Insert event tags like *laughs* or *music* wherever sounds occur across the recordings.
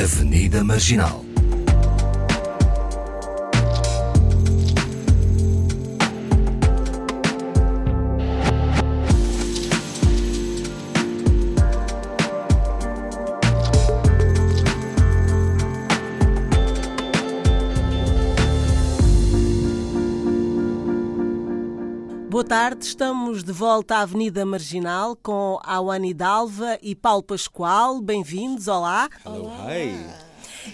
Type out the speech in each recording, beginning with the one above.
Avenida Marginal. Tarde, estamos de volta à Avenida Marginal com Awane Dalva e Paulo Pascoal. Bem-vindos, olá. Hi.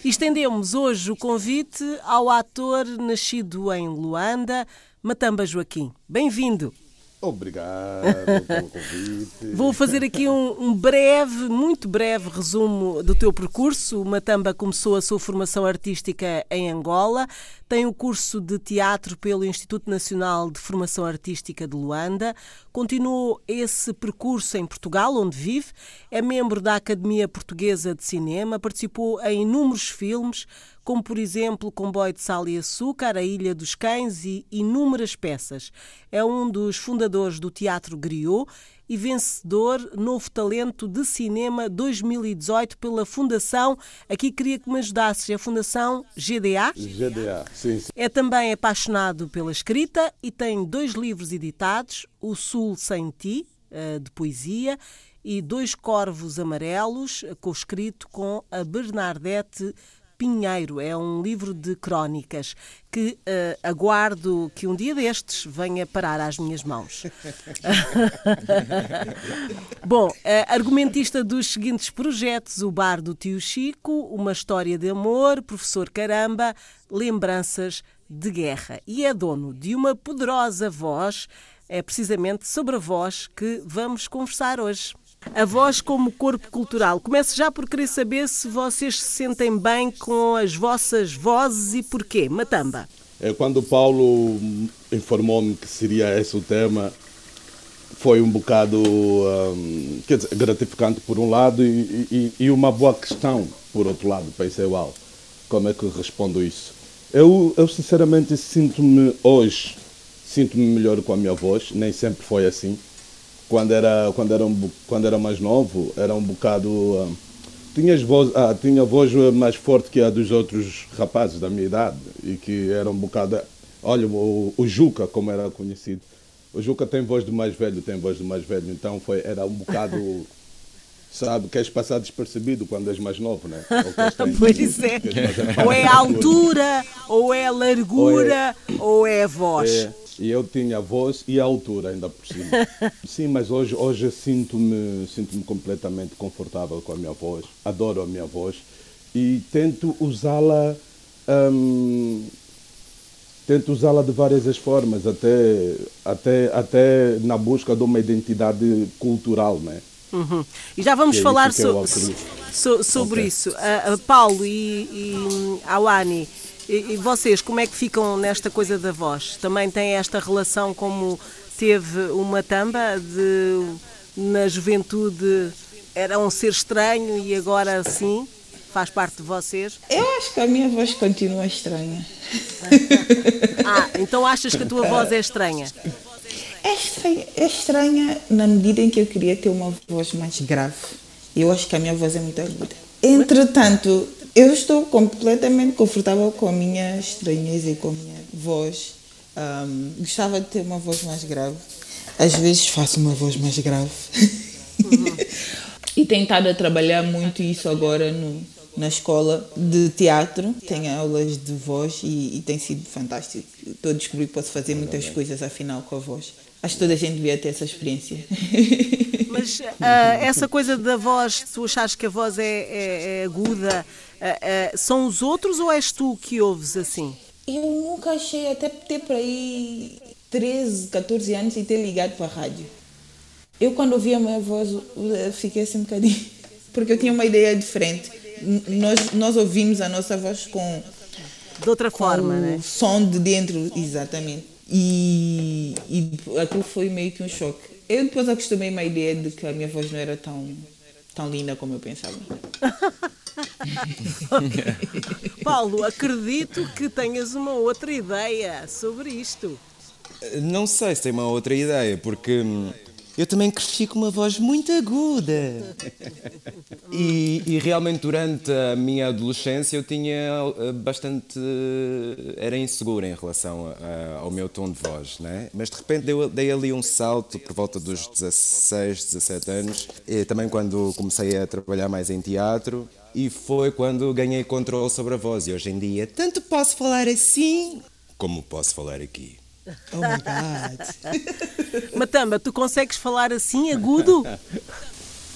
Estendemos hoje o convite ao ator nascido em Luanda, Matamba Joaquim. Bem-vindo. Obrigado pelo convite. Vou fazer aqui um, um, breve, muito breve resumo do teu percurso. O Matamba começou a sua formação artística em Angola, tem o curso de teatro pelo Instituto Nacional de Formação Artística de Luanda, continuou esse percurso em Portugal, onde vive, é membro da Academia Portuguesa de Cinema, participou em inúmeros filmes, como por exemplo Comboio de Sal e Açúcar, A Ilha dos Cães e inúmeras peças. É um dos fundadores do Teatro Griot e vencedor Novo Talento de Cinema 2018 pela Fundação, aqui queria que me ajudasses, é a Fundação GDA? GDA, sim, sim. É também apaixonado pela escrita e tem dois livros editados, O Sul Sem Ti, eh, de poesia, e Dois Corvos Amarelos, co-escrito com a Bernadette Pinheiro. É um livro de crónicas que uh, aguardo que um dia destes venha parar às minhas mãos. *laughs* Bom, uh, argumentista dos seguintes projetos: O Bar do Tio Chico, Uma História de Amor, Professor Caramba, Lembranças de Guerra. E é dono de uma poderosa voz. É precisamente sobre a voz que vamos conversar hoje. A voz como corpo cultural. Começo já por querer saber se vocês se sentem bem com as vossas vozes e porquê. Matamba. É, quando o Paulo informou-me que seria esse o tema, foi um bocado um, quer dizer, gratificante por um lado e, e, e, uma boa questão por outro lado. Pensei, uau, como é que respondo isso? Eu, eu sinceramente sinto-me hoje, sinto-me melhor com a minha voz, nem sempre foi assim quando era quando era um, quando era mais novo era um bocado uh, tinha voz ah, tinha voz mais forte que a dos outros rapazes da minha idade e que era um bocado olha o, o Juca como era conhecido. O Juca tem voz do mais velho tem voz do mais velho então foi era um bocado *laughs* sabe queres passar despercebido quando és mais novo né? Ou *laughs* pois é. ou é a altura ou é a largura ou é, ou é a voz. É, e eu tinha a voz e a altura ainda por cima. *laughs* Sim, mas hoje, hoje sinto-me sinto completamente confortável com a minha voz. Adoro a minha voz e tento usá-la. Hum, tento usá-la de várias formas, até, até, até na busca de uma identidade cultural, né? Uhum. E já vamos é falar so, so, sobre okay. isso. Uh, uh, Paulo e, e Awani, e, e, vocês, como é que ficam nesta coisa da voz? Também têm esta relação como teve uma tamba de na juventude era um ser estranho e agora sim faz parte de vocês? Eu acho que a minha voz continua estranha. *laughs* ah, então achas que a tua voz é estranha? É estranha, é estranha na medida em que eu queria ter uma voz mais grave. Eu acho que a minha voz é muito aguda. Entretanto, eu estou completamente confortável com a minha estranheza e com a minha voz. Um, gostava de ter uma voz mais grave. Às vezes faço uma voz mais grave. Uhum. *laughs* e tenho estado a trabalhar muito isso agora no, na escola de teatro. Tenho aulas de voz e, e tem sido fantástico. Estou a descobrir que posso fazer muitas coisas afinal com a voz. Acho que toda a gente devia ter essa experiência. Mas uh, essa coisa da voz, tu achas que a voz é, é, é aguda, são os outros ou és tu que ouves assim? Eu nunca achei, até ter para aí 13, 14 anos e ter ligado para a rádio. Eu, quando ouvi a minha voz, fiquei assim um bocadinho. *laughs* Porque eu tinha uma ideia diferente. Nós, nós ouvimos a nossa voz com. De outra forma, né? Som de dentro, exatamente. E, e aquilo foi meio que um choque. Eu depois acostumei uma ideia de que a minha voz não era tão, tão linda como eu pensava. *laughs* *laughs* Paulo, acredito que tenhas uma outra ideia sobre isto. Não sei se tem uma outra ideia, porque hum, eu também cresci com uma voz muito aguda. E, e, realmente durante a minha adolescência eu tinha eh, bastante. era inseguro em relação a, ao meu tom de voz, né? Mas de repente dei, dei, ali um salto por volta dos 16, 17 anos, e também quando comecei a trabalhar mais em teatro, e foi quando ganhei controle sobre a voz. E hoje em dia, tanto posso falar assim como posso falar aqui. Oh my God. *laughs* Matamba, tu consegues falar assim agudo? Uh,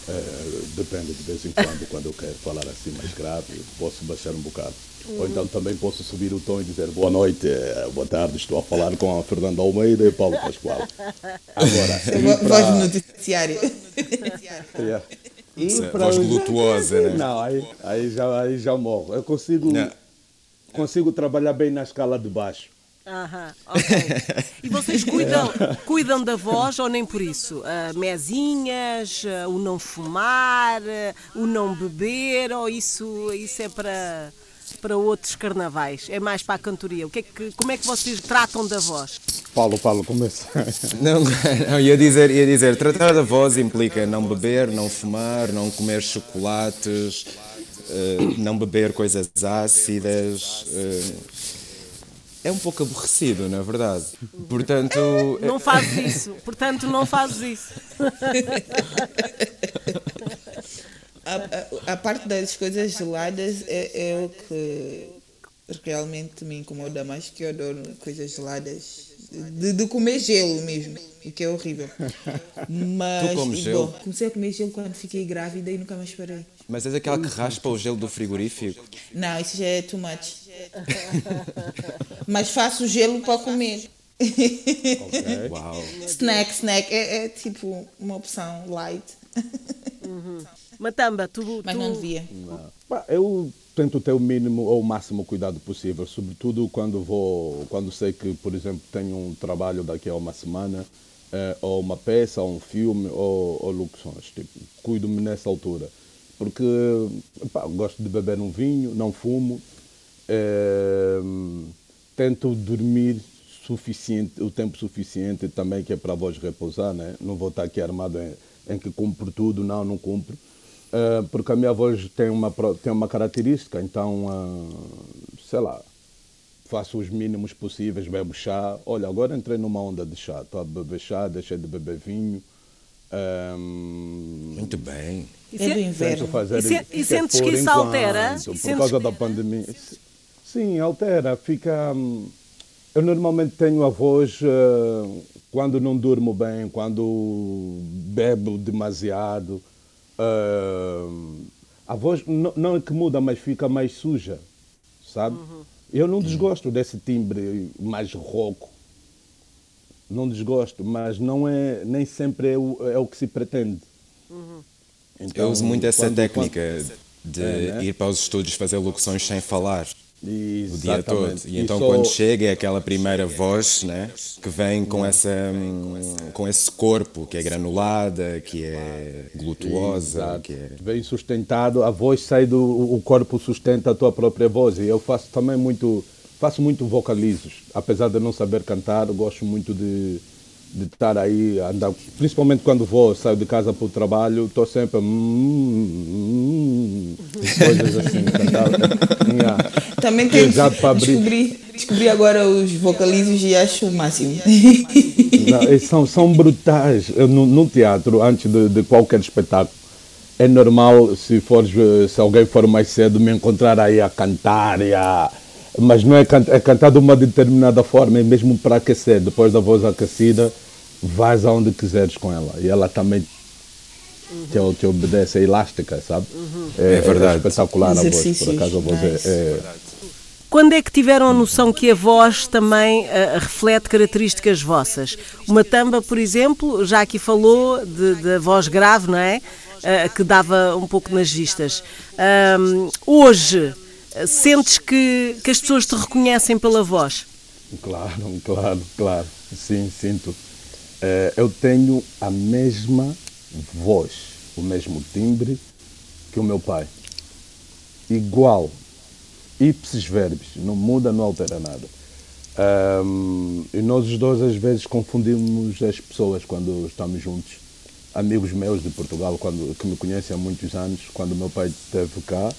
*laughs* depende de vez em quando, quando eu quero falar assim mais grave, posso baixar um bocado. Ou então também posso subir o tom e dizer boa noite, eh, boa tarde, estou a falar com a Fernanda Almeida e Paulo Pascoal. *laughs* Agora, para... voz no noticiário. Yeah. E para voz lutuosa, né? Não, aí, aí, já, aí já morro. Eu consigo, consigo trabalhar bem na escala de baixo. Aham, ok. E vocês cuidam, *laughs* cuidam da voz ou nem por isso? Uh, mesinhas, uh, o não fumar, uh, o não beber, ou isso, isso é para, para outros carnavais? É mais para a cantoria? O que é que, como é que vocês tratam da voz? Paulo, Paulo, começa. *laughs* Não, não ia, dizer, ia dizer, tratar da voz implica não beber, não fumar, não comer chocolates, não beber coisas ácidas é um pouco aborrecido, na é verdade. Portanto. Não fazes isso. Portanto, não fazes isso. *laughs* a, a, a, parte das coisas geladas é, é, o que realmente me incomoda mais, que eu adoro coisas geladas. De, de comer gelo mesmo, o que é horrível. *laughs* Mas, tu comes gelo? Bom, comecei a comer gelo quando fiquei grávida e nunca mais parei. Mas és aquela que raspa o gelo do frigorífico? Não, isso já é too much. Mas faço gelo para comer. Okay. Uau. Snack, snack. É, é, tipo uma opção light. Uhum. Matamba, tu. Mas tu... não devia. Não. Eu tento ter o mínimo ou o máximo cuidado possível, sobretudo quando vou, quando sei que, por exemplo, tenho um trabalho daqui a uma semana, eh, ou uma peça, ou um filme, ou, ou locuções. Tipo, cuido-me nessa altura. Porque pá, gosto de beber um vinho, não fumo, eh, tento dormir suficiente, o tempo suficiente também que é para a voz repousar, né? Não vou estar aqui armado em, em que cumpro tudo, não, não cumpro. Uh, porque a minha voz tem uma, tem uma característica, então, uh, sei lá, faço os mínimos possíveis, bebo chá. Olha, agora entrei numa onda de chá, estou a beber chá, deixei de beber vinho. Um, Muito bem. É do inverno. Fazer, e, se, e sentes que isso enquanto, altera? Por causa que... da pandemia. Sim, altera. Fica. Hum, eu normalmente tenho a voz uh, quando não durmo bem, quando bebo demasiado. Uh, a voz não, não, é que muda, mas fica mais suja, sabe? Uhum. Eu não desgosto desse timbre mais rouco. Não desgosto, mas não é, nem sempre é o, é o que se pretende. Uhum. Então, eu uso muito essa quando, técnica quando... de é, né? ir para os estúdios fazer locuções sem falar. Exatamente. o dia todo. E, então quando chega é aquela primeira voz, né, que vem com essa com esse corpo que é granulada, que é glutuosa, Exato. que é vem sustentado, a voz sai do o corpo sustenta a tua própria voz. E eu faço também muito faço muito vocalizos, apesar de não saber cantar, gosto muito de de estar aí, andar, principalmente quando vou, saio de casa para o trabalho, estou sempre. Hum, hum, coisas assim. yeah. Também tem descobri, descobri agora os vocalizos e acho o máximo. Não, são, são brutais. No, no teatro, antes de, de, qualquer espetáculo, é normal, se, fores, se alguém for mais cedo, me encontrar aí a cantar e a mas não é, can é cantar de uma determinada forma, é mesmo para aquecer. Depois da voz aquecida, vais aonde quiseres com ela. E ela também uhum. te, te obedece, é elástica, sabe? Uhum. É, é, verdade. É espetacular a voz, por acaso a voz nice. é, é... Quando é que tiveram a noção que a voz também uh, reflete características vossas? Uma tamba, por exemplo, já aqui falou da voz grave, não é? Uh, que dava um pouco nas vistas. Um, hoje, Sentes que, que as pessoas te reconhecem pela voz? Claro, *laughs* claro, claro. Sim, sinto. É, eu tenho a mesma voz, o mesmo timbre que o meu pai. Igual. Ipsis verbis. Não muda, não altera nada. E nós os dois às vezes confundimos as pessoas quando estamos juntos. amigos meus de Portugal, quando, que me conhecem há muitos anos, quando meu pai esteve cá,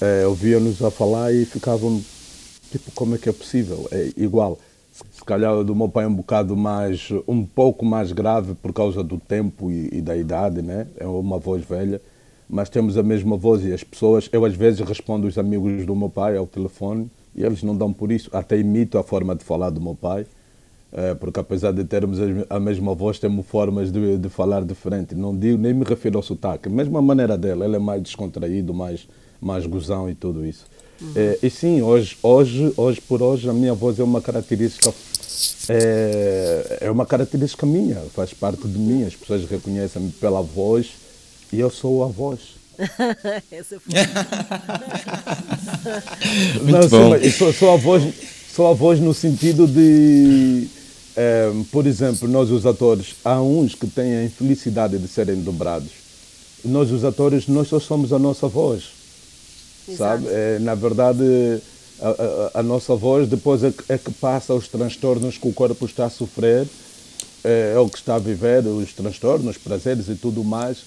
é, ouvia-nos a falar e ficavam tipo, como é que é possível? É igual. Se calhar do meu pai é um bocado mais, um pouco mais grave por causa do tempo e, e da idade, né? É uma voz velha, mas temos a mesma voz e as pessoas, eu às vezes respondo os amigos do meu pai ao telefone e eles não dão por isso, até imito a forma de falar do meu pai é, porque apesar de termos a mesma voz, temos formas de, de falar diferente. Não digo, nem me refiro ao sotaque, mesmo a maneira dela, ele é mais descontraído, mais, mais gozão e tudo isso. Uhum. É, e sim, hoje, hoje, hoje por hoje, a minha voz é uma característica é, é uma característica minha, faz parte de mim. As pessoas reconhecem-me pela voz e eu sou a voz. *laughs* Essa foi. Muito *laughs* Não, bom. Sim, sou, sou, a voz, sou a voz no sentido de é, por exemplo, nós os atores, há uns que têm a infelicidade de serem dobrados. Nós os atores, nós só somos a nossa voz. Exato. Sabe? É, na verdade, a, a, a, nossa voz depois é, é, que passa os transtornos que o corpo está a sofrer, é, é o que está a viver, os transtornos, prazeres e tudo mais,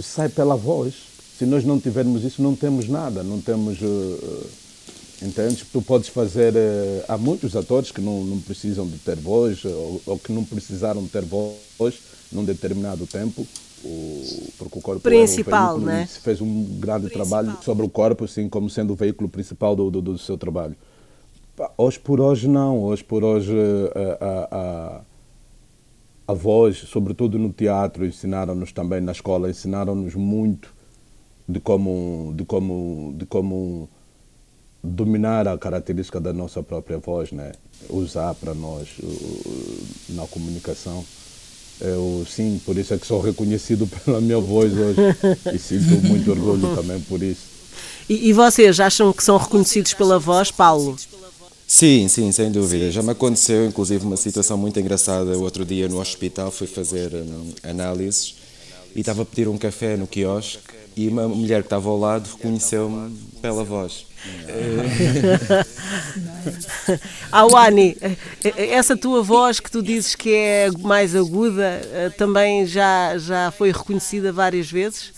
sai pela voz. Se nós não tivermos isso, não temos nada, não temos... Uh, Entendes? Tu podes fazer. Uh, há muitos atores que não, não precisam de ter voz ou, ou, que não precisaram ter voz num determinado tempo, o, porque o corpo principal, é um né? Se fez um grande principal. trabalho sobre o corpo, assim como sendo o veículo principal do, do, do seu trabalho. Hoje por hoje não, hoje por hoje eh, a, a, a voz, sobretudo no teatro, ensinaram-nos também na escola, ensinaram-nos muito de como, de como, de como dominar a característica da nossa própria voz, né? usar para nós na comunicação. Eu, sim, por isso é que sou reconhecido *laughs* pela minha voz hoje e sinto muito orgulho também por isso. E, e vocês acham que são reconhecidos pela voz, Paulo? Sim, sim, sem dúvida. Já me aconteceu, inclusive, uma situação muito engraçada. O outro dia no hospital fui fazer um, análises e estava a pedir um café no quiosque e uma mulher que estava ao lado reconheceu-me pela voz. *laughs* Awani, essa tua voz que tu dizes que é mais aguda eh, também já, já foi reconhecida várias vezes?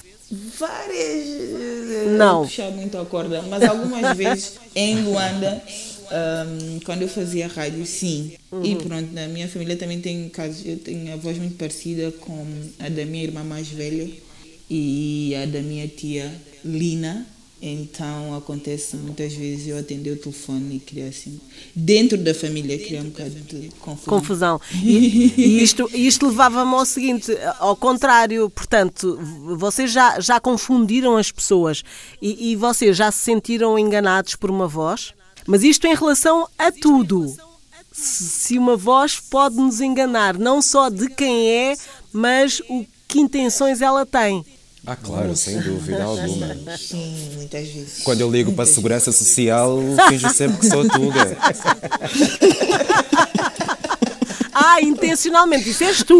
Várias. Eh, Não. Puxar muito a corda, mas algumas vezes em Luanda. Um, quando eu fazia rádio, sim. Uhum. E pronto, na minha família também tem casos. Eu tenho a voz muito parecida com a da minha irmã mais velha e a da minha tia Lina. Então acontece muitas vezes eu atender o telefone e criar assim. Dentro da família criar um bocado de confusão. Confusão. *laughs* E, e isto, isto levava-me ao seguinte: ao contrário, portanto, vocês já, já confundiram as pessoas e, e vocês já se sentiram enganados por uma voz? Mas isto em relação a tudo. Se uma voz pode nos enganar, não só de quem é, mas o que intenções ela tem. Ah, claro, Nossa. sem dúvida alguma. *laughs* Sim, muitas vezes. Quando eu ligo para a Segurança Social, finjo sempre que sou Tuga. *laughs* Ah, intencionalmente, isso és tu.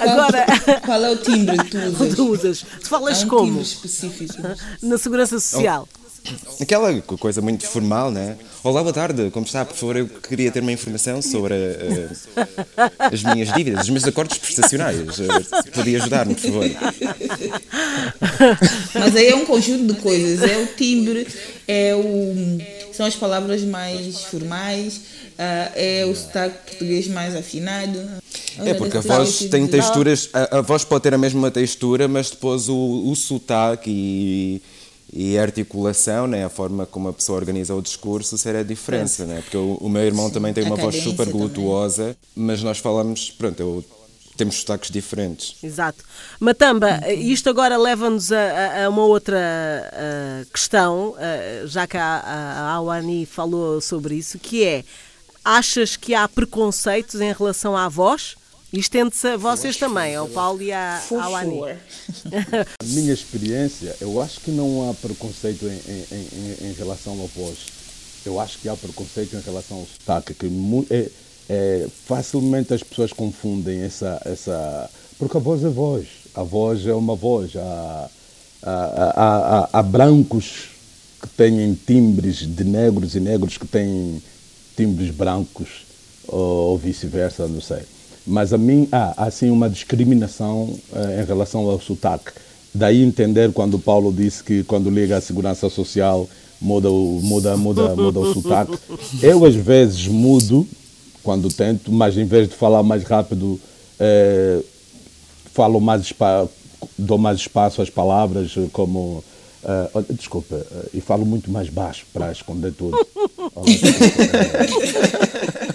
Agora. Qual é o timbre que tu *laughs* usas? Tu usas. Tu falas um como? Timbre específico. Na Segurança Social. Oh. Aquela coisa muito formal, né? Olá, boa tarde, como está? Por favor, eu queria ter uma informação sobre uh, as minhas dívidas, os meus acordos prestacionais. Uh, podia ajudar-me, por favor. Mas aí é um conjunto de coisas. É o timbre, é o, são as palavras mais formais, uh, é o sotaque português mais afinado. É porque a voz tem texturas, a, a, voz pode ter a mesma textura, mas depois o, o sotaque e e a articulação, né, a forma como a pessoa organiza o discurso será diferente, né? porque o, o meu irmão também tem uma voz super glutuosa, também. mas nós falamos, pronto, eu, temos sotaques diferentes. Exato. Matamba, isto agora leva-nos a, a, uma outra a, questão, já que a, a Awani falou sobre isso, que é, achas que há preconceitos em relação à voz? E estende-se a vocês também, ao Paulo e à, à Ani. *laughs* A minha experiência, eu acho que não há preconceito em, em, em, em, relação à voz. Eu acho que há preconceito em relação ao sotaque, que é, é, facilmente as pessoas confundem essa, essa. Porque a voz é voz. A voz é uma voz. Há, há, há, há brancos que têm timbres de negros e negros que têm timbres brancos, ou vice-versa, não sei. Mas a mim há assim uma discriminação uh, em relação ao sotaque. Daí entender quando o Paulo disse que quando liga à segurança social muda o, muda, muda, muda o sotaque. *laughs* Eu às vezes mudo quando tento, mas em vez de falar mais rápido, eh, falo mais dou mais espaço às palavras, como Uh, desculpa, uh, e falo muito mais baixo para esconder tudo. *laughs*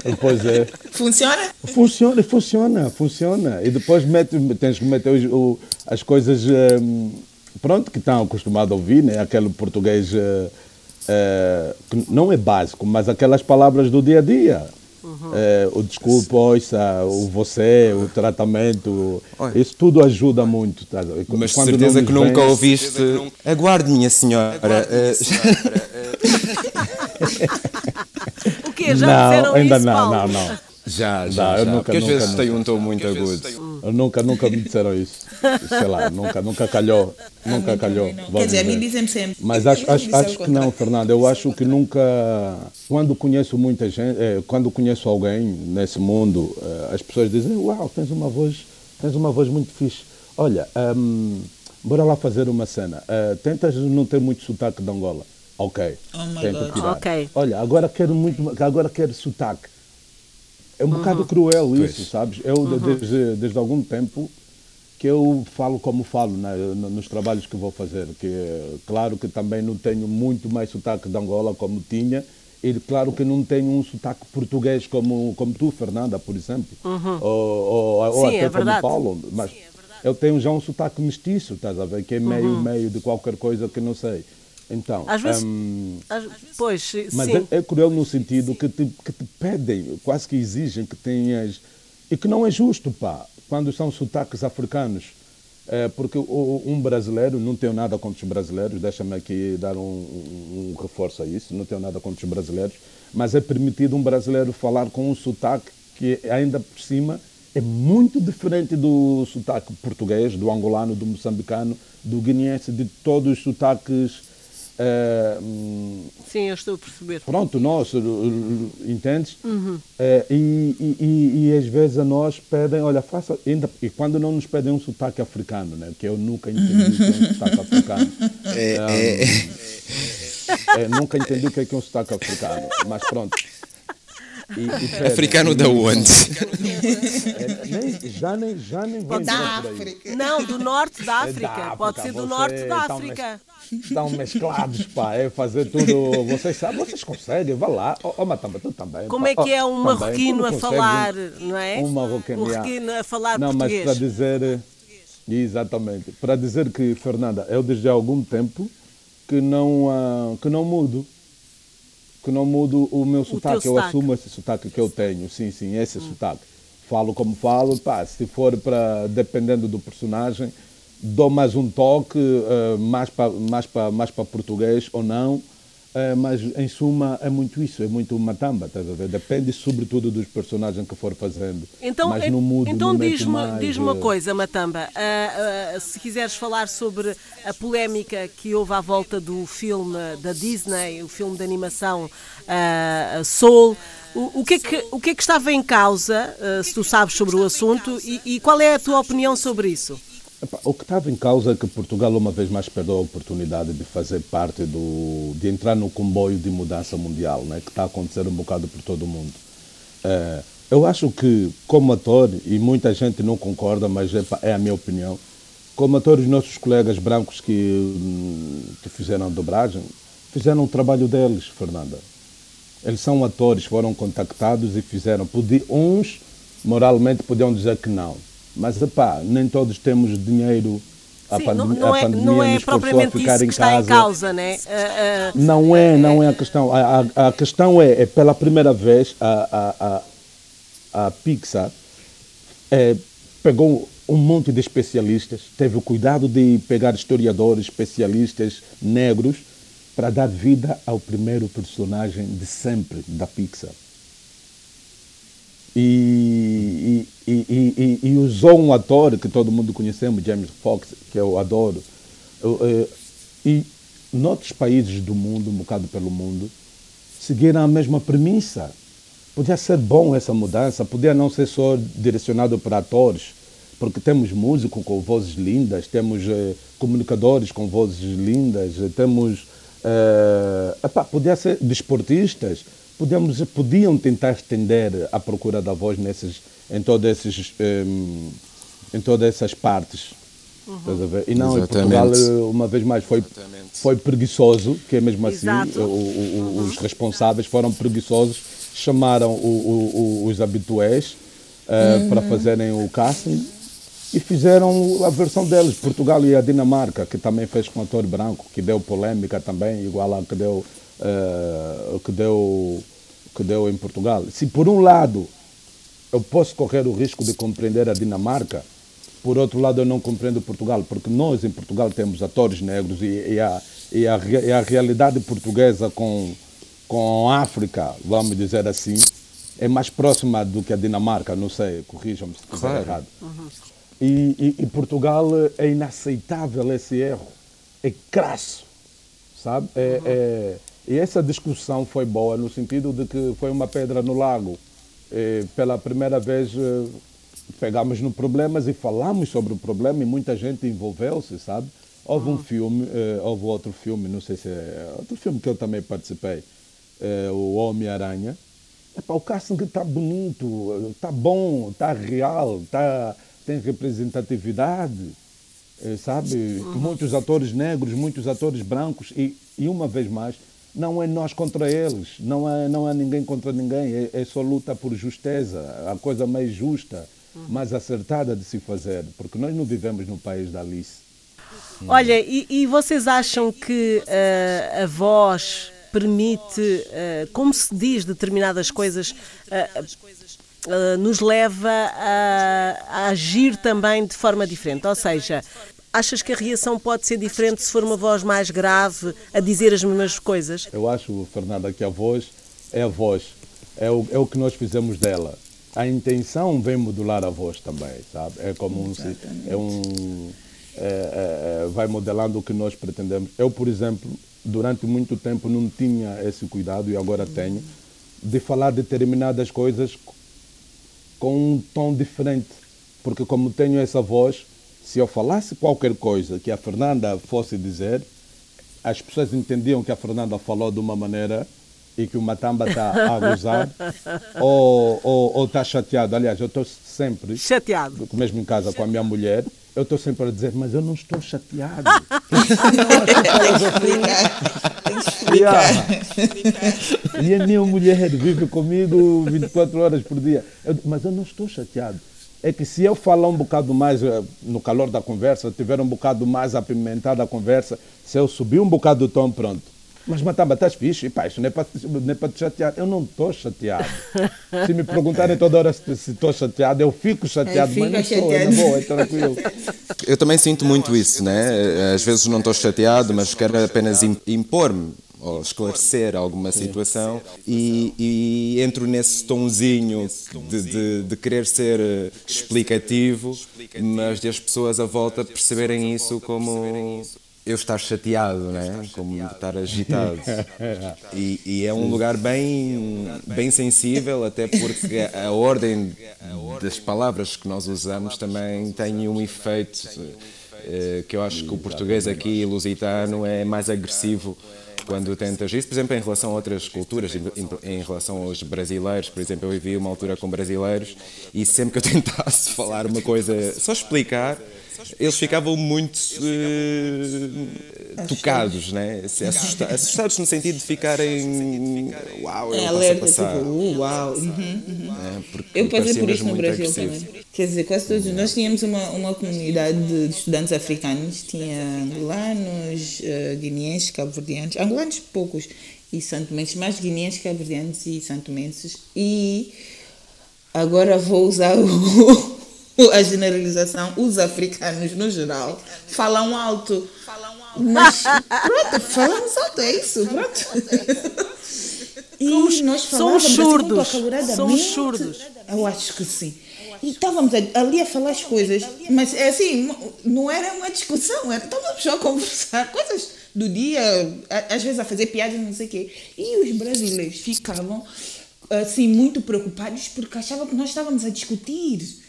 depois é. Funciona? Funciona, funciona, funciona. E depois mete, tens que meter os, o, as coisas um, pronto, que estão acostumados a ouvir, né? aquele português uh, que não é básico, mas aquelas palavras do dia a dia. Uhum. É, o desculpa, ouça, o você, o tratamento, Oi. isso tudo ajuda muito. Tá? Mas Quando certeza que nunca ouviste. Aguarde, minha senhora. Aguarde, minha senhora. *laughs* Já não, disseram ainda isso, não, Paulo? não, não. Já, já, já. Nunca, Porque às vezes tem um tom muito agudo. Eu nunca, nunca me disseram isso. Sei lá, nunca, nunca calhou. Nunca calhou. Quer dizer, a mim dizem sempre. Mas acho, acho, acho que não, Fernando. Eu acho que nunca. Quando conheço muita gente, é, quando conheço alguém nesse mundo, é, as pessoas dizem: Uau, tens uma voz, tens uma voz muito fixe. Olha, um, bora lá fazer uma cena. Uh, tentas não ter muito sotaque de Angola. Ok. Oh tento tirar. Okay. Olha, agora quero muito, agora quero sotaque é um uhum. bocado cruel isso, pois. sabes? Eu, uhum. desde, desde algum tempo, que eu falo como falo né, nos trabalhos que vou fazer. Que, claro que também não tenho muito mais sotaque de Angola como tinha, e claro que não tenho um sotaque português como, como tu, Fernanda, por exemplo, uhum. ou, ou, ou Sim, até é como Paulo. Mas Sim, é eu tenho já um sotaque mestiço, estás a ver? Que é meio, uhum. meio de qualquer coisa que não sei. Então, às vezes, um, pois, mas sim. É, é cruel no sentido que te, que te pedem, quase que exigem que tenhas e que não é justo, pá, quando são sotaques africanos. É, porque um brasileiro, não tenho nada contra os brasileiros, deixa-me aqui dar um, um, um, reforço a isso, não tenho nada contra os brasileiros, mas é permitido um brasileiro falar com um sotaque que ainda por cima é muito diferente do sotaque português, do angolano, do moçambicano, do guineense, de todos os sotaques Uh, Sim, eu estou a perceber. Pronto, nós, entendes? Uhum. Uh, e, e, e, e, às vezes a nós pedem, olha, faça, ainda, e quando não nos pedem um sotaque africano, né, que eu nunca entendi que é um sotaque africano. *laughs* É, um, é... é, nunca entendi o que é, que é um sotaque africano, mas pronto. E, e *laughs* Africano da onde? É, nem, já nem, já nem vou da África. Não, do norte da África. É da África. Pode ser do norte da África estão mesclados, pá, é fazer tudo. Vocês sabem, vocês conseguem, vá lá. Ó, oh, Matamba, tu também. Como é que é um marroquino a falar, não é? Um marroquino, um marroquino a falar não, português. Não, mas para dizer. Exatamente. Para dizer que, Fernanda, eu desde há algum tempo que não, uh, que não mudo. Que não mudo o meu o sotaque. Eu assumo esse sotaque que eu tenho. Sim, sim, esse hum. sotaque. Falo como falo, pá, se for para, dependendo do personagem, dou mais um toque, uh, mais para mais mais português ou não, uh, mas em suma é muito isso, é muito matamba, tá depende sobretudo dos personagens que for fazendo. Então, mas não mudo, então diz-me diz uma coisa, Matamba, uh, se quiseres falar sobre a polémica que houve à volta do filme da Disney, o filme de animação Soul, o, o, que é que, o que é que estava em causa, se tu sabes sobre o assunto, e, e qual é a tua opinião sobre isso? O que estava em causa é que Portugal uma vez mais perdeu a oportunidade de fazer parte do, de entrar no comboio de mudança mundial, né, que está a acontecer um bocado por todo o mundo. É, eu acho que, como ator, e muita gente não concorda, mas é, é a minha opinião, como ator, os nossos colegas brancos que, que fizeram a dobragem, fizeram o trabalho deles, Fernanda. Eles são atores, foram contactados e fizeram. uns, moralmente, podiam dizer que não mas, epá, nem todos temos dinheiro. A, Sim, pandemia, não, não é, pandemia não é a ficar em casa. Em causa, né? Uh, uh, não é, não é a questão. A, a, a questão é, é, pela primeira vez, a, a, a, Pixar é, pegou um monte de especialistas, teve o cuidado de pegar historiadores, especialistas negros, para dar vida ao primeiro personagem de sempre da Pixar e, e, e, e, usou um ator que todo mundo conhecemos, James Fox, que eu adoro. Eh, e noutros países do mundo, um bocado pelo mundo, seguiram a mesma premissa. podia ser bom essa mudança, podia não ser só direcionado para atores, porque temos músicos com vozes lindas, temos eh, comunicadores com vozes lindas, temos. Eh, epá, podia ser desportistas, podemos, podiam tentar estender a procura da voz nesses, em, todos esses, eh, em todas essas partes. Uhum. E não, Portugal, eh, uma vez mais, foi, foi preguiçoso, que é mesmo assim, o, o, uhum. os responsáveis foram preguiçosos, chamaram o, os habitués uh, uhum. para fazerem o casting e fizeram a versão deles, Portugal e a Dinamarca, que também fez com ator branco, que deu polêmica também, igual a que deu, uh, que deu, que deu em Portugal. Se por um lado eu posso correr o risco de compreender a Dinamarca, por outro lado eu não compreendo Portugal, porque nós em Portugal temos atores negros e, e, a, e, a, e a realidade portuguesa com, com a África, vamos dizer assim, é mais próxima do que a Dinamarca, não sei, corrijam-me se estiver claro. errado. Uhum. E, e, e, Portugal é inaceitável esse erro. É crasso, sabe? É, uhum. é, e essa discussão foi boa no sentido de que foi uma pedra no lago. E, pela primeira vez eh, pegamos no problemas e falamos sobre o problema e muita gente envolveu-se, sabe? Houve um uhum. filme, uh, houve outro filme, não sei se é outro filme que eu também participei, uh, o Homem-Aranha. O casting está bonito, está bom, está real, tá, tem representatividade, sabe? Uhum. Muitos atores negros, muitos atores brancos e, e uma vez mais, não é nós contra eles, não é, não é ninguém contra ninguém, é, é só luta por justeza, a coisa mais justa mais acertada de se fazer, porque nós não vivemos no país da Alice. Olha, e, e vocês acham que uh, a voz permite, uh, como se diz determinadas coisas, uh, nos leva a, a, agir também de forma diferente? Ou seja, achas que a reação pode ser diferente se for uma voz mais grave a dizer as mesmas coisas? Eu acho, Fernanda, que a voz é a voz, é o, é o que nós fizemos dela a intenção vem modular a voz também, sabe? É como um, é um é, é, é, vai modelando o que nós pretendemos. Eu, por exemplo, durante muito tempo não tinha esse cuidado e agora tenho de falar determinadas coisas com um tom diferente, porque como tenho essa voz, se eu falasse qualquer coisa que a Fernanda fosse dizer, as pessoas entendiam que a Fernanda falou de uma maneira e que o Matamba está a gozar *laughs* ou está chateado. Aliás, eu estou sempre. Chateado. Mesmo em casa com a minha mulher, eu estou sempre a dizer, mas eu não estou chateado. *laughs* Tem que explicar. E a minha mulher vive comigo 24 horas por dia. Eu, mas eu não estou chateado. É que se eu falar um bocado mais eh, no calor da conversa, tiver um bocado mais apimentada a conversa, se eu subir um bocado do tom, pronto mas Matamba, estás fixe? E pá, isso não é para, é para te chatear. Eu não estou chateado. *laughs* Se me perguntarem toda hora se estou chateado, eu fico chateado, mas não estou, é boa, é tranquilo. Eu também sinto muito isso, né? Às vezes não estou chateado, mas quero apenas impor-me ou esclarecer alguma situação e, e entro nesse tonzinho de, de, de, querer ser explicativo, mas de as pessoas à volta perceberem isso como eu estar chateado, né? como estar agitado. *laughs* E, e, é um lugar bem, bem sensível, até porque a ordem das palavras que nós usamos também tem um efeito eh, que eu acho que o português aqui, lusitano, é mais agressivo quando tentas isso, por exemplo, em relação a outras culturas, em, relação aos brasileiros, por exemplo, eu vivi uma altura com brasileiros e sempre que eu *laughs* tentasse falar uma coisa, só explicar, eles ficavam muito uh, tocados, né? Assusta assustados no sentido de ficarem uau, é, alerta, passar. tipo, uh, uau. Uhum, uhum. É, eu passei por isso no Brasil agressivo. também. Quer dizer, quase todos nós tínhamos uma, uma comunidade de estudantes africanos, tinha angolanos, uh, guineenses, cabo-verdianos, angolanos poucos e santomenses, mais guineenses, cabo-verdianos e santomenses. E agora vou usar o *laughs* a generalização, os africanos no geral falam alto. Mas pronto, falamos alto, é isso, pronto. E nós somos surdos. Somos surdos. Eu acho que sim. E estávamos ali a falar as coisas, mas é assim, não era uma discussão, era, estávamos só a conversar, coisas do dia, às vezes a fazer piadas, não sei o quê. E os brasileiros ficavam assim, muito preocupados porque achavam que nós estávamos a discutir.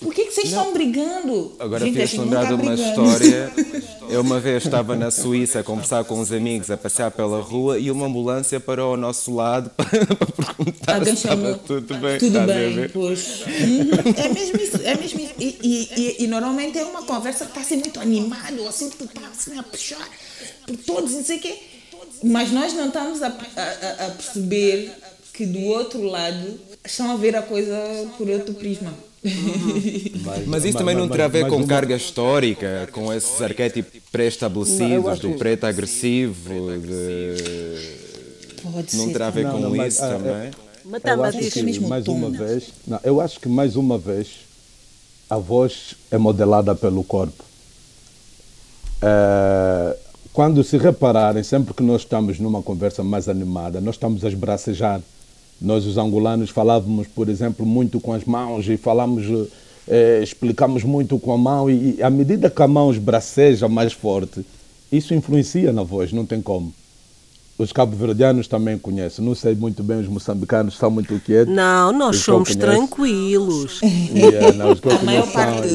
Por que, que vocês estão brigando? Agora gente lembrar de não uma brigando. história. *laughs* Eu uma vez estava na Suíça a conversar com uns amigos, a passear pela rua e uma ambulância parou ao nosso lado para, *laughs* para perguntar Alguém se estava tudo bem. Tudo bem, ver? pois. Uhum, É mesmo isso, é mesmo isso. E, e, e, e normalmente é uma conversa que está assim muito animado, o assunto está assim a puxar por todos, não sei o quê. Mas nós não estamos a, a, a perceber que do outro lado estão a ver a coisa por outro prisma. Mas isso também não terá a ver mas com uma- carga histórica, com esses arquétipos pré-estabelecidos do que- preto agressivo, de... Pode não terá a ver Não, com não, mas, isso também? eu Matamba, acho que mesmo mais tom. uma vez, não, eu acho que mais uma vez a voz é modelada pelo corpo. Eh, quando se repararem, sempre que nós estamos numa conversa mais animada, nós estamos a esbracejar. Nós, os angolanos, falávamos, por exemplo, muito com as mãos e falamos, eh, explicamos muito com a mão. E, e à medida que a mão esbraceja mais forte, isso influencia na voz, não tem como. Os cabo-verdianos também conhecem. Não sei muito bem, os moçambicanos são muito quietos. Não, nós somos tranquilos. Yeah, não, os que eu A maior parte.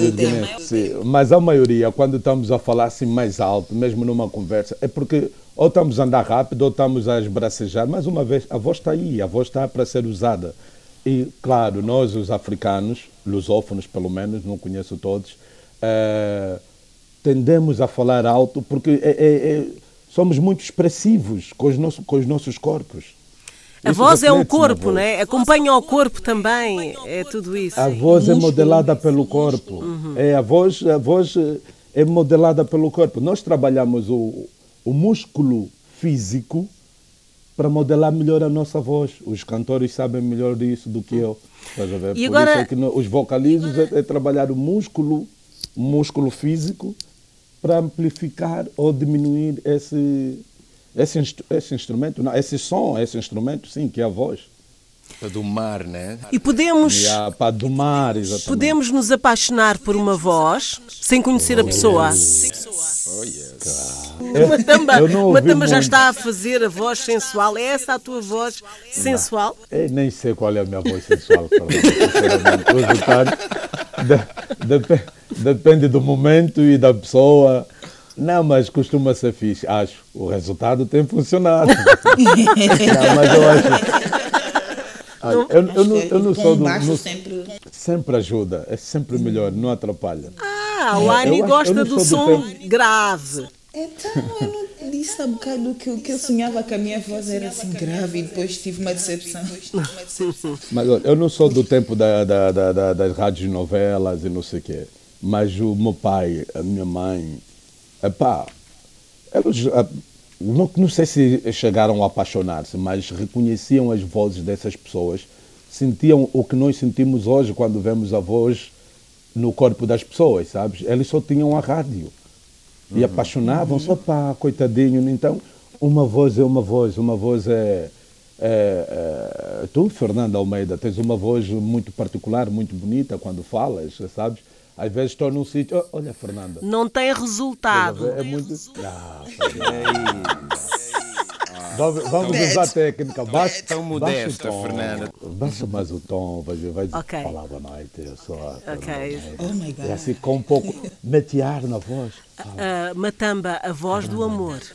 Mas a maioria, quando estamos a falar assim mais alto, mesmo numa conversa, é porque ou estamos a andar rápido ou estamos a esbracejar. Mais uma vez, a voz está aí, a voz está para ser usada. E, claro, nós, os africanos, lusófonos pelo menos, não conheço todos, eh, tendemos a falar alto porque é- é- é- somos muito expressivos com os, nossos, com os nossos corpos. A Isso voz é um corpo, né? Acompanha o corpo também. É tudo isso. A voz é modelada pelo corpo. É a voz, a voz eh, é modelada pelo corpo. Nós trabalhamos o, o músculo físico para modelar melhor a nossa voz. Os cantores sabem melhor disso do que eu. Estás a ver? E Por agora- isso é que os vocalizos é, é trabalhar o músculo, o músculo físico para amplificar ou diminuir esse, esse, instru- esse instrumento, não, esse som, esse instrumento, sim, que é a voz. Para domar, né? E podemos, E a, para domar, exatamente. podemos nos apaixonar por uma voz sem conhecer a pessoa. Oh, yes. Eu- Matamba, eu não ouvi Matamba já está a fazer a voz sensual. É essa a tua voz sensual? Eu nem sei qual é a minha voz sensual, Fernando, sinceramente. O resultado de- depe- depende do momento e da pessoa. Não, mas costuma ser fixe, acho. O resultado tem funcionado. *laughs* não, mas eu acho. Olha, eu, eu, não, eu não sou do. não- sempre. sempre ajuda, é sempre melhor, não atrapalha. Ah, o eu Ani acho- eu gosta do som do tempo. Então, grave. eu não disse há bocado que, que eu sonhava que a minha voz era assim grave e depois tive uma decepção. *laughs* Mas olha, eu não sou do tempo da, da, da, da- das rádios novelas e não sei o quê. Mas o meu pai, a minha mãe, epá, eles, ah, não, não sei se chegaram a apaixonar-se, mas reconheciam as vozes dessas pessoas, sentiam o que nós sentimos hoje quando vemos a voz no corpo das pessoas, sabes? Eles só tinham a rádio e apaixonavam-se, opá, coitadinho. Então, uma voz é uma voz, uma voz é, é, é- Tu, Fernando Almeida, tens uma voz muito particular, muito bonita quando falas, sabes? Às vezes estou num sítio, "Oh, olha, Fernanda. Não tem resultado. É muito. Ah, Fernanda. Vamos, vamos usar a técnica. Baixa, Tão modesta. Fernanda. Baixa mais o tom, vai, vai Ok. falar boa noite. Eu sou a Ok. Fernanda. Oh my God. É assim com um pouco metear na voz. Ah, Matamba, a voz do amor. *laughs*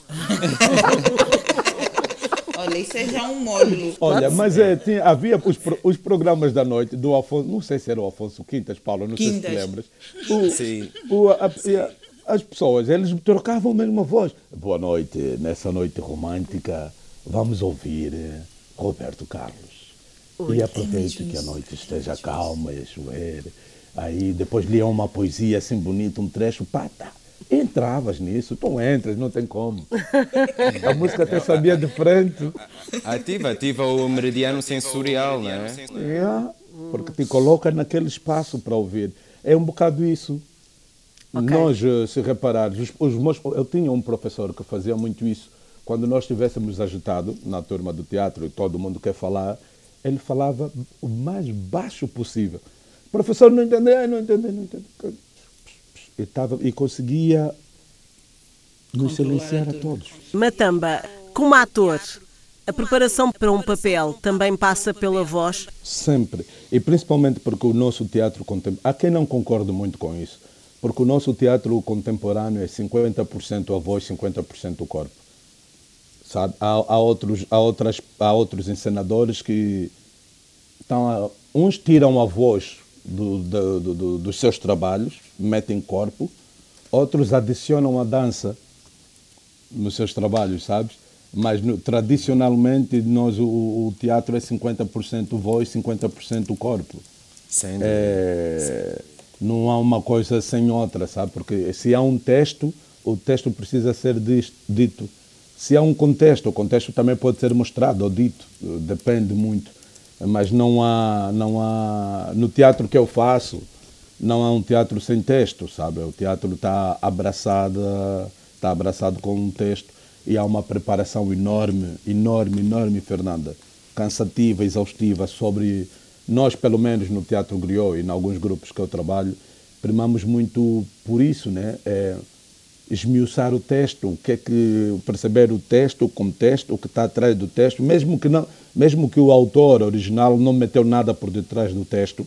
Olha, isso é já um módulo. Olha, mas é, tinha- havia os, pro- os programas da noite do Afonso, não sei se era o Afonso Quintas, Paulo, não sei se Quintas. te lembras. *laughs* O- Sim. o- a- e a- as pessoas, eles trocavam mesmo a voz. Boa noite, nessa noite romântica, vamos ouvir eh, Roberto Carlos. e aproveite que a noite esteja calma e a chover. Aí depois liam uma poesia assim bonita, um trecho, pata. Entravas nisso, tu entras, não tem como. A música até sabia de frente. Ativa, ativa o meridiano sensorial, né? Yeah, porque te coloca naquele espaço para ouvir. É um bocado isso. Nós, eh, se reparares, os, os meus- eu tinha um professor que fazia muito isso. Quando nós estivéssemos agitados na turma do teatro e todo mundo quer falar, ele falava o mais baixo possível. O professor não entendeu, não entendeu, não entendeu. E, tava, e conseguia nos silenciar a todos. Matamba, como ator, A preparação para um papel também passa pela voz? Sempre. E principalmente porque o nosso teatro contemporâneo. Há quem não concorde muito com isso. Porque o nosso teatro contemporâneo é 50% a voz, 50% o corpo. Sabe? Há, há, outros, há, outras, há outros encenadores que estão a, uns tiram a voz do, do, do, dos seus trabalhos, metem corpo, outros adicionam a dança nos seus trabalhos, sabes? Mas no, tradicionalmente nós o, o, teatro é 50% voz, 50% corpo. Sem é, não há uma coisa sem outra, sabe? Porque se há um texto, o texto precisa ser dito. Se há um contexto, o contexto também pode ser mostrado ou dito, depende muito. Mas não há, não há no teatro que eu faço, não há um teatro sem texto, sabe? O teatro está abraçado, está abraçado com um texto e há uma preparação enorme, enorme, enorme, Fernanda, cansativa, exaustiva sobre nós, pelo menos no Teatro Griot e em alguns grupos que eu trabalho, primamos muito por isso, né? É esmiuçar o texto, o que é que perceber o texto, o contexto, o que está atrás do texto, mesmo que não, mesmo que o autor original não meteu nada por detrás do texto,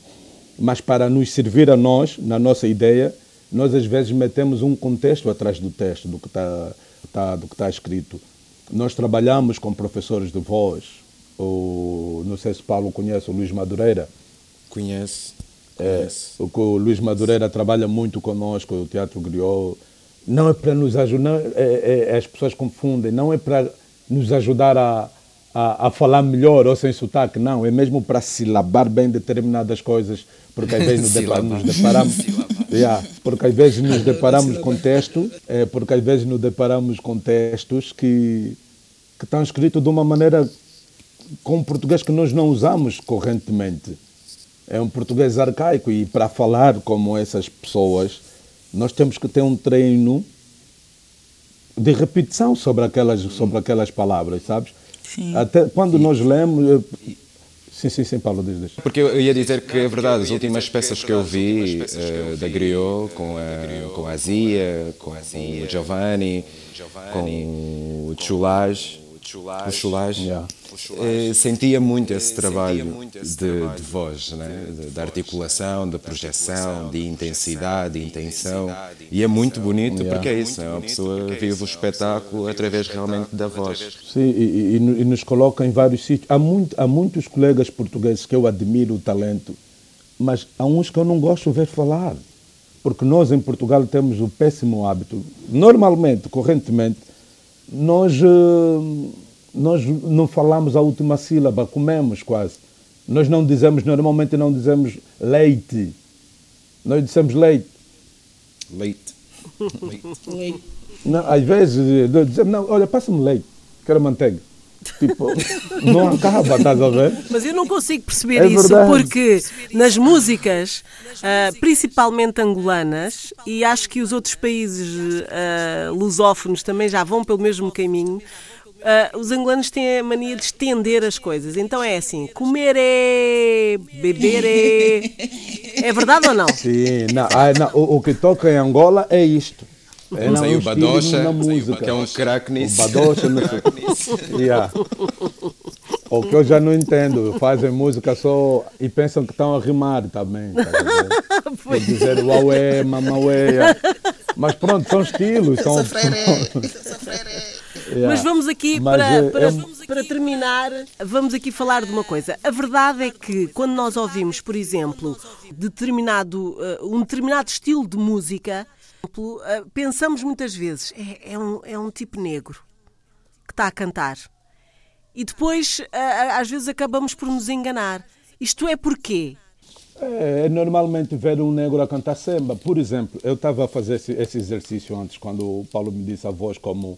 mas para nos servir a nós, na nossa ideia, nós às vezes metemos um contexto atrás do texto, do que está tá, do que está escrito. Nós trabalhamos com professores de voz. O, não sei se Paulo conhece o Luís Madureira. Conhece. É, o, o Luís Madureira trabalha muito conosco, o Teatro Griot. Não é para nos ajudar, é, é, as pessoas confundem, não é para nos ajudar a, a, a, falar melhor ou sem sotaque, não, é mesmo para silabar bem determinadas coisas, porque às vezes nos, *laughs* deparamos. *laughs* Yeah, porque às vezes nos *laughs* deparamos com textos, é, porque às vezes nos deparamos com textos que, que estão escritos de uma maneira com um português que nós não usamos correntemente. É um português arcaico e para falar como essas pessoas, nós temos que ter um treino de repetição sobre aquelas, sobre aquelas palavras, sabes? Sim. Até quando nós lemos, Sim, sim, sim, Paulo, diz, diz. Porque eu ia dizer que é verdade, as últimas peças que eu vi uh, da Griot, com a, com a Zia, com o Giovanni, com o Chulage, o Chulage, yeah. Eh, sentia muito esse trabalho de, de voz, né? da articulação, da projeção, de intensidade, de intenção. E é muito bonito porque é isso, é uma pessoa vive o espetáculo através realmente da voz. Sim, e, e, e nos coloca em vários sítios. Há, muito, há muitos colegas portugueses que eu admiro o talento, mas há uns que eu não gosto de ver falar. Porque nós em Portugal temos o péssimo hábito, normalmente, correntemente, nós. Uh, nós não falamos a última sílaba, comemos quase. Nós não dizemos, normalmente não dizemos leite. Nós dizemos leite. Leite. *laughs* leite. Não, às vezes dizemos, não, olha, passa-me leite, quero manteiga. Tipo, não acaba, estás a ver? Mas eu não consigo perceber é isso verdade. porque nas músicas, uh, principalmente angolanas, e acho que os outros países uh, lusófonos também já vão pelo mesmo caminho, Uh, os angolanos têm a mania de estender as coisas. Então é assim: comer é. beber é. *laughs* É verdade ou não? Sim, não, ah, não, o, o, que toca em Angola é isto. É não, o Badocha, na música. que é um craque nisso. O Badocha, não yeah. O que eu já não entendo, fazem música só e pensam que estão a rimar também. Tá *laughs* Por dizer uaué, mamaué. Mas pronto, são estilos. São... Yeah. Mas vamos aqui, Mas, para, é, para, é... para terminar, vamos aqui falar de uma coisa. A verdade é que quando nós ouvimos, por exemplo, determinado, uh, um determinado estilo de música, pensamos muitas vezes, é, é, um, é um tipo negro que está a cantar. E depois, uh, às vezes, acabamos por nos enganar. Isto é porquê? É, é normalmente ver um negro a cantar samba. Por exemplo, eu estava a fazer esse, esse exercício antes, quando o Paulo me disse a voz como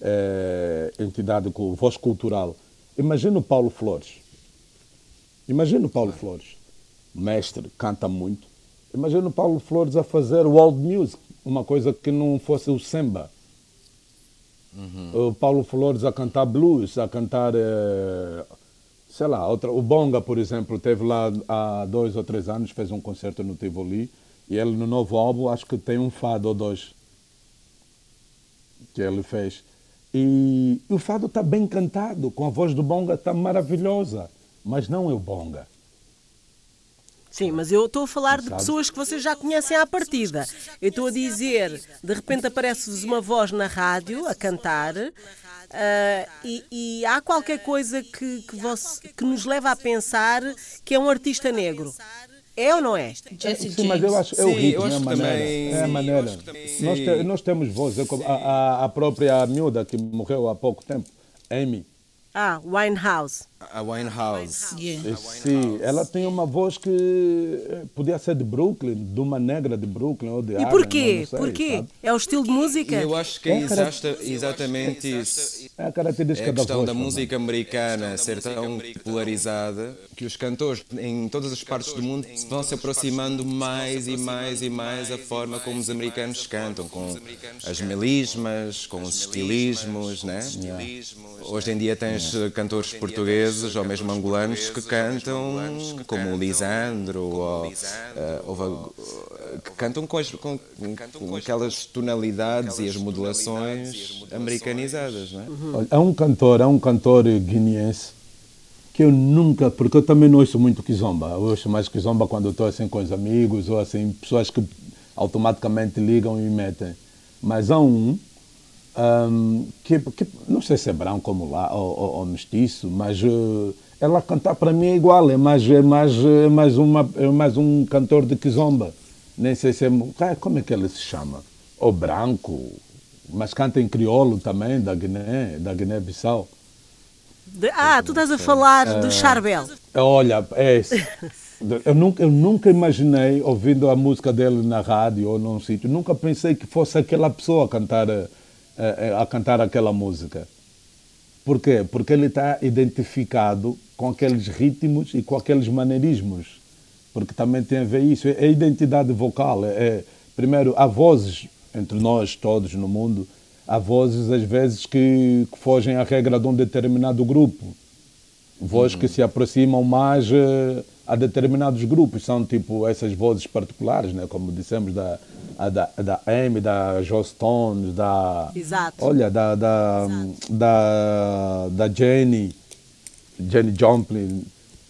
é, entidade com voz cultural. Imagina o Paulo Flores. Imagina o Paulo Flores. Mestre, canta muito. Imagina o Paulo Flores a fazer world music, uma coisa que não fosse o samba. Uhum. O Paulo Flores a cantar blues, a cantar, é, sei lá, outra, o Bonga, por exemplo, teve lá há dois ou três anos, fez um concerto no Tivoli, e ele no novo álbum acho que tem um fado ou dois que ele fez. E o fado está bem cantado, com a voz do Bonga está maravilhosa, mas não é o Bonga. Sim, mas eu estou a falar de pessoas que vocês já conhecem à partida. Eu estou a dizer, de repente aparece-vos uma voz na rádio a cantar uh, e, e, há qualquer coisa que, que, você, que nos leva a pensar que é um artista negro. É ou não é? Jesse Sim, mas eu acho é o ritmo, é a maneira. Também, é a maneira. Sim, nós, te, nós temos voz. A, a, a própria miúda que morreu há pouco tempo, Amy. Ah, Winehouse. A Winehouse. Yeah. Sim, ela tem uma voz que eh, podia ser de Brooklyn, de uma negra de Brooklyn ou de E porquê? Sei, porquê? Sabe? É o estilo de música? Eu acho que é, é exatamente isso. É a característica é a questão da, voz, da música americana ser tão popularizada que os cantores em todas as partes do mundo vão se aproximando mais e mais e mais a forma como os americanos cantam, com as melismas, com os estilismos, né? Hoje em dia tens cantores portugueses portugueses ou mesmo angolanos que cantam como o Lisandro ou, uh, que cantam com, as, com, com, aquelas tonalidades e as modulações americanizadas, não é? Uhum. Há um cantor, há um cantor guineense que eu nunca, porque eu também não ouço muito kizomba, eu ouço mais kizomba quando estou assim com os amigos ou assim, pessoas que automaticamente ligam e metem. Mas há um um, que, que, não sei se é branco como lá ou, ou, ou mestiço, mas uh, ela cantar para mim é igual, é mais, é mais, é mais, uma, é mais um cantor de kizomba. Nem sei se é. Como é que ele se chama? Ou branco, mas canta em crioulo também, da Guiné, da Guiné-Bissau. Ah, tu estás a falar uh, do Charbel. Olha, é esse. Eu nunca, eu nunca imaginei, ouvindo a música dele na rádio ou num sítio, nunca pensei que fosse aquela pessoa a cantar uh, a, a cantar aquela música. Por quê? Porque ele está identificado com aqueles ritmos e com aqueles maneirismos. Porque também tem a ver isso. É a identidade vocal. É, é, primeiro, há vozes entre nós todos no mundo, há vozes às vezes que, que fogem à regra de um determinado grupo. Vozes uhum. que se aproximam mais uh, a determinados grupos. São tipo essas vozes particulares, né? como dissemos, da, a da, da Amy, da Joss Stones, da. Exato. Olha, da, da, da, da Jenny, Jenny Joplin.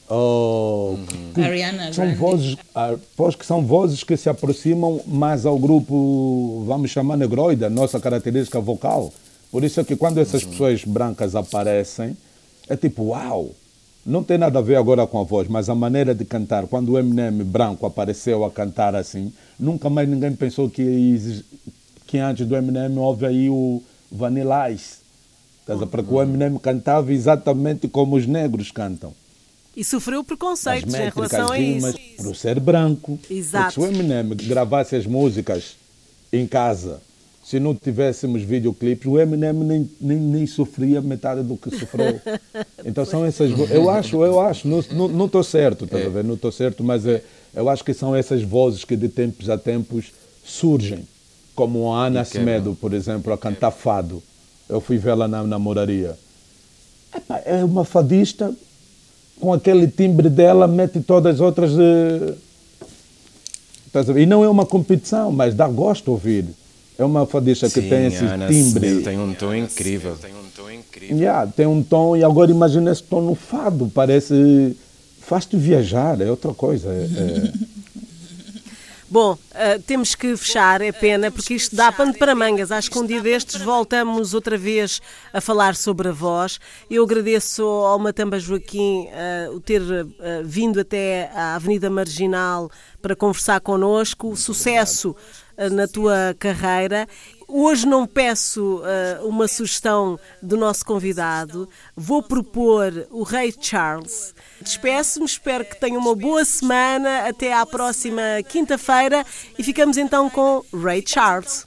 Oh, uhum. Ariana são Grande. vozes, ah, que são vozes que se aproximam mais ao grupo, vamos chamar negroide, a nossa característica vocal. Por isso é que quando essas uhum. pessoas brancas aparecem, é tipo, uau! Não tem nada a ver agora com a voz, mas a maneira de cantar. Quando o Eminem branco apareceu a cantar assim, nunca mais ninguém pensou que, que antes do Eminem houve aí o Vanilla Ice. Porque o Eminem cantava exatamente como os negros cantam. E sofreu preconceitos em relação a isso. Por ser branco. Exato. Porque se o Eminem gravasse as músicas em casa se não tivéssemos videoclipes, o Eminem nem, nem, nem sofria metade do que sofreu. *laughs* Então são essas. Eu acho, eu acho, não estou certo, tá é. Não estou certo, mas é, eu acho que são essas vozes que de tempos a tempos surgem. Como a Ana Semedo, por exemplo, a cantar fado. Eu fui vê-la na namoraria. É uma fadista, com aquele timbre dela, mete todas as outras. Eh, e não é uma competição, mas dá gosto ouvir. É uma fadista que tem esse Ana timbre. Smith tem um tom incrível. Tem um tom incrível. Yeah, tem um tom, e agora imagina esse tom no fado, parece. faz-te viajar, é outra coisa. É, é... *laughs* Bom, uh, temos que fechar, é pena, porque isto dá pano para mangas. Acho que um dia destes voltamos outra vez a falar sobre a voz. Eu agradeço ao Matamba Joaquim uh, o ter uh, vindo até à Avenida Marginal para conversar connosco. Sucesso na tua carreira. Hoje não peço uh, uma sugestão do nosso convidado, vou propor o Rei Charles. Despeço-me, espero que tenha uma boa semana, até à próxima quinta-feira e ficamos então com Ray Charles.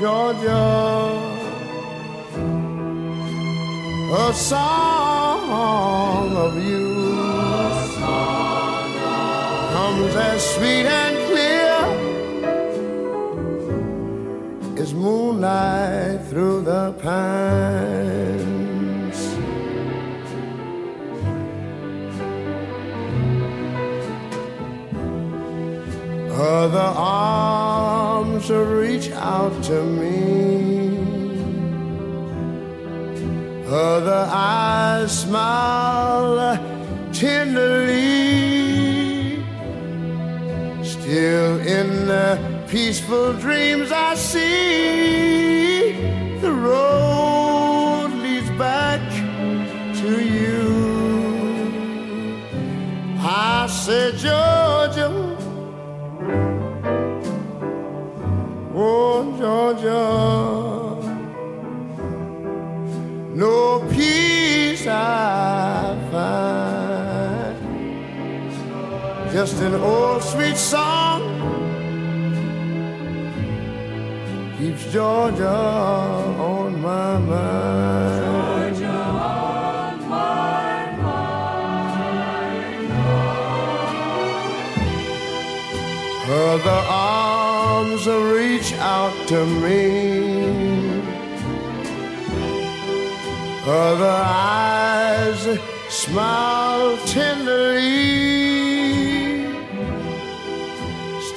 Georgia, a song of you comes as sweet and clear as moonlight through the pines. Other arms reach out to me. Other eyes smile tenderly. Still in the peaceful dreams I see the road leads back to you. I said, Georgia, just an old sweet song keeps Georgia on my mind. Georgia on my mind. Arms reach out to me. Other eyes smile tenderly.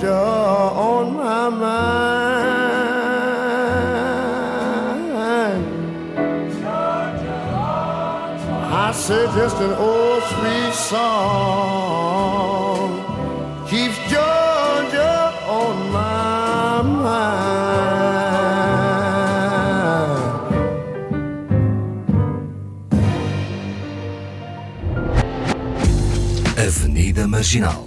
Georgia on my mind. I said just an old sweet song keeps Georgia on my mind. Avenida Marginal